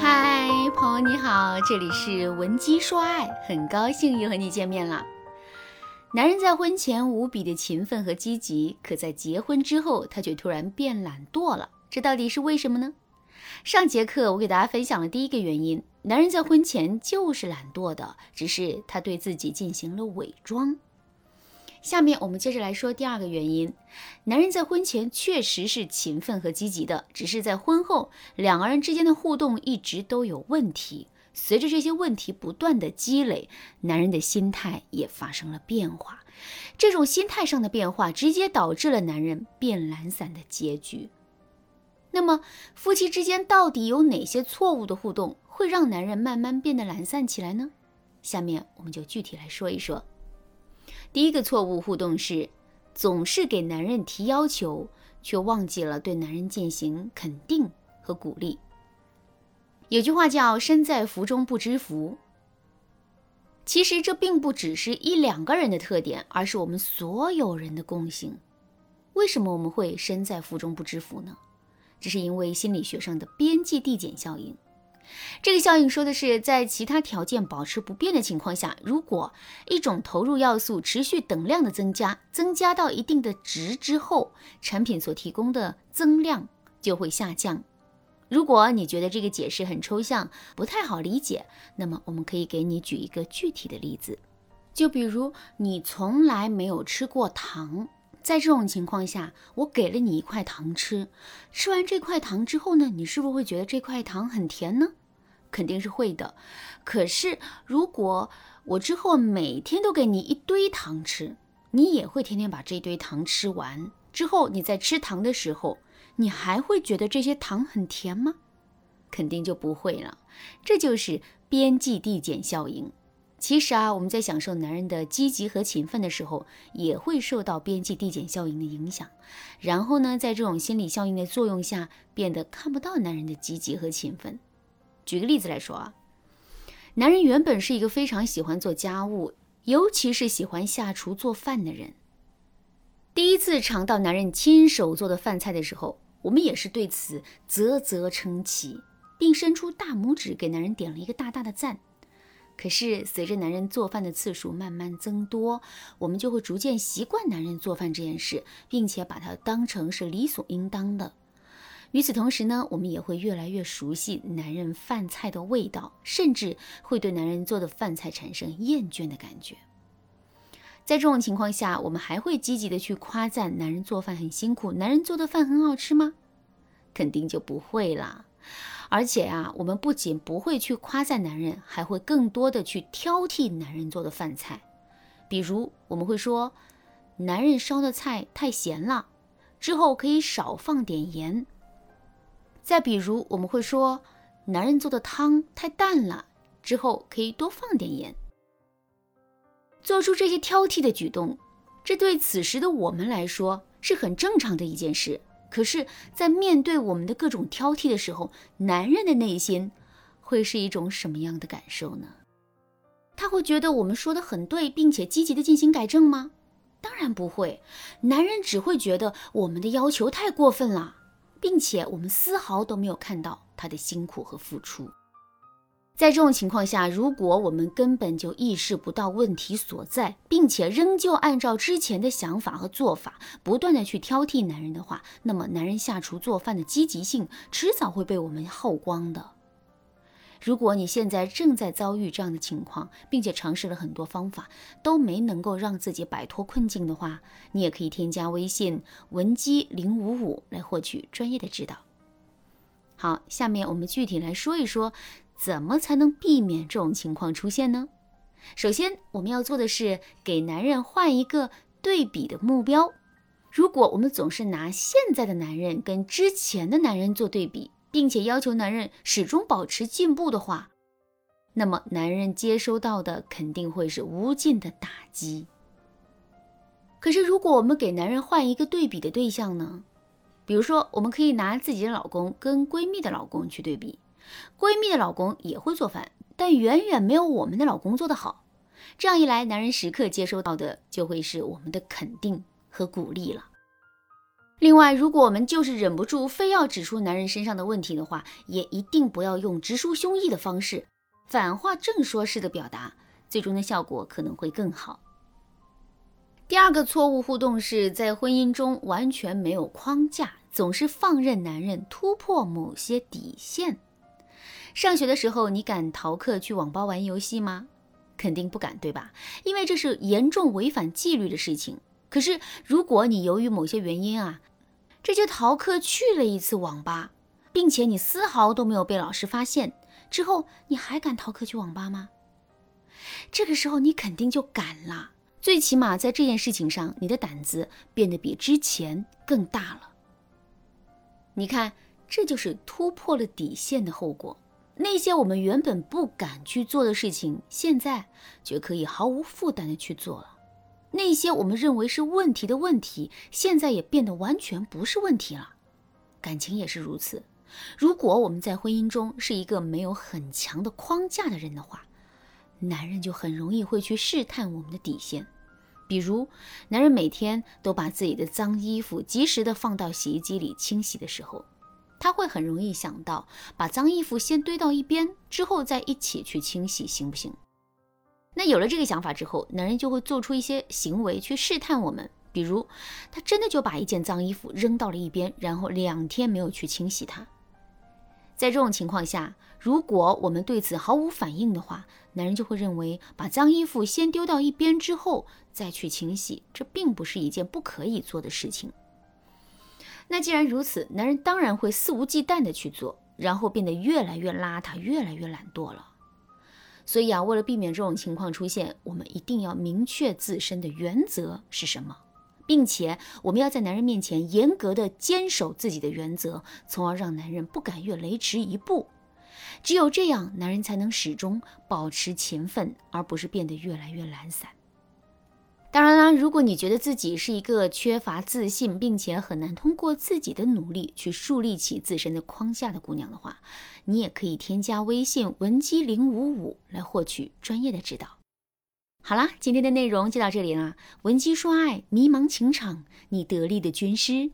嗨，朋友你好，这里是文姬说爱，很高兴又和你见面了。男人在婚前无比的勤奋和积极，可在结婚之后，他却突然变懒惰了，这到底是为什么呢？上节课我给大家分享了第一个原因，男人在婚前就是懒惰的，只是他对自己进行了伪装。下面我们接着来说第二个原因，男人在婚前确实是勤奋和积极的，只是在婚后两个人之间的互动一直都有问题。随着这些问题不断的积累，男人的心态也发生了变化。这种心态上的变化，直接导致了男人变懒散的结局。那么，夫妻之间到底有哪些错误的互动，会让男人慢慢变得懒散起来呢？下面我们就具体来说一说。第一个错误互动是，总是给男人提要求，却忘记了对男人进行肯定和鼓励。有句话叫“身在福中不知福”，其实这并不只是一两个人的特点，而是我们所有人的共性。为什么我们会身在福中不知福呢？这是因为心理学上的边际递减效应。这个效应说的是，在其他条件保持不变的情况下，如果一种投入要素持续等量的增加，增加到一定的值之后，产品所提供的增量就会下降。如果你觉得这个解释很抽象，不太好理解，那么我们可以给你举一个具体的例子，就比如你从来没有吃过糖。在这种情况下，我给了你一块糖吃，吃完这块糖之后呢，你是不是会觉得这块糖很甜呢？肯定是会的。可是如果我之后每天都给你一堆糖吃，你也会天天把这堆糖吃完。之后你在吃糖的时候，你还会觉得这些糖很甜吗？肯定就不会了。这就是边际递减效应。其实啊，我们在享受男人的积极和勤奋的时候，也会受到边际递减效应的影响。然后呢，在这种心理效应的作用下，变得看不到男人的积极和勤奋。举个例子来说啊，男人原本是一个非常喜欢做家务，尤其是喜欢下厨做饭的人。第一次尝到男人亲手做的饭菜的时候，我们也是对此啧啧称奇，并伸出大拇指给男人点了一个大大的赞。可是，随着男人做饭的次数慢慢增多，我们就会逐渐习惯男人做饭这件事，并且把它当成是理所应当的。与此同时呢，我们也会越来越熟悉男人饭菜的味道，甚至会对男人做的饭菜产生厌倦的感觉。在这种情况下，我们还会积极的去夸赞男人做饭很辛苦，男人做的饭很好吃吗？肯定就不会啦。而且啊，我们不仅不会去夸赞男人，还会更多的去挑剔男人做的饭菜。比如，我们会说，男人烧的菜太咸了，之后可以少放点盐。再比如，我们会说，男人做的汤太淡了，之后可以多放点盐。做出这些挑剔的举动，这对此时的我们来说是很正常的一件事。可是，在面对我们的各种挑剔的时候，男人的内心会是一种什么样的感受呢？他会觉得我们说的很对，并且积极的进行改正吗？当然不会，男人只会觉得我们的要求太过分了，并且我们丝毫都没有看到他的辛苦和付出。在这种情况下，如果我们根本就意识不到问题所在，并且仍旧按照之前的想法和做法，不断的去挑剔男人的话，那么男人下厨做饭的积极性迟早会被我们耗光的。如果你现在正在遭遇这样的情况，并且尝试了很多方法都没能够让自己摆脱困境的话，你也可以添加微信文姬零五五来获取专业的指导。好，下面我们具体来说一说。怎么才能避免这种情况出现呢？首先，我们要做的是给男人换一个对比的目标。如果我们总是拿现在的男人跟之前的男人做对比，并且要求男人始终保持进步的话，那么男人接收到的肯定会是无尽的打击。可是，如果我们给男人换一个对比的对象呢？比如说，我们可以拿自己的老公跟闺蜜的老公去对比。闺蜜的老公也会做饭，但远远没有我们的老公做得好。这样一来，男人时刻接收到的就会是我们的肯定和鼓励了。另外，如果我们就是忍不住非要指出男人身上的问题的话，也一定不要用直抒胸臆的方式，反话正说式的表达，最终的效果可能会更好。第二个错误互动是在婚姻中完全没有框架，总是放任男人突破某些底线。上学的时候，你敢逃课去网吧玩游戏吗？肯定不敢，对吧？因为这是严重违反纪律的事情。可是，如果你由于某些原因啊，这就逃课去了一次网吧，并且你丝毫都没有被老师发现，之后你还敢逃课去网吧吗？这个时候你肯定就敢了，最起码在这件事情上，你的胆子变得比之前更大了。你看，这就是突破了底线的后果。那些我们原本不敢去做的事情，现在却可以毫无负担的去做了；那些我们认为是问题的问题，现在也变得完全不是问题了。感情也是如此。如果我们在婚姻中是一个没有很强的框架的人的话，男人就很容易会去试探我们的底线。比如，男人每天都把自己的脏衣服及时的放到洗衣机里清洗的时候。他会很容易想到，把脏衣服先堆到一边，之后再一起去清洗，行不行？那有了这个想法之后，男人就会做出一些行为去试探我们，比如他真的就把一件脏衣服扔到了一边，然后两天没有去清洗它。在这种情况下，如果我们对此毫无反应的话，男人就会认为把脏衣服先丢到一边之后再去清洗，这并不是一件不可以做的事情。那既然如此，男人当然会肆无忌惮的去做，然后变得越来越邋遢，越来越懒惰了。所以啊，为了避免这种情况出现，我们一定要明确自身的原则是什么，并且我们要在男人面前严格的坚守自己的原则，从而让男人不敢越雷池一步。只有这样，男人才能始终保持勤奋，而不是变得越来越懒散。当然啦，如果你觉得自己是一个缺乏自信，并且很难通过自己的努力去树立起自身的框架的姑娘的话，你也可以添加微信文姬零五五来获取专业的指导。好啦，今天的内容就到这里啦，文姬说爱，迷茫情场，你得力的军师。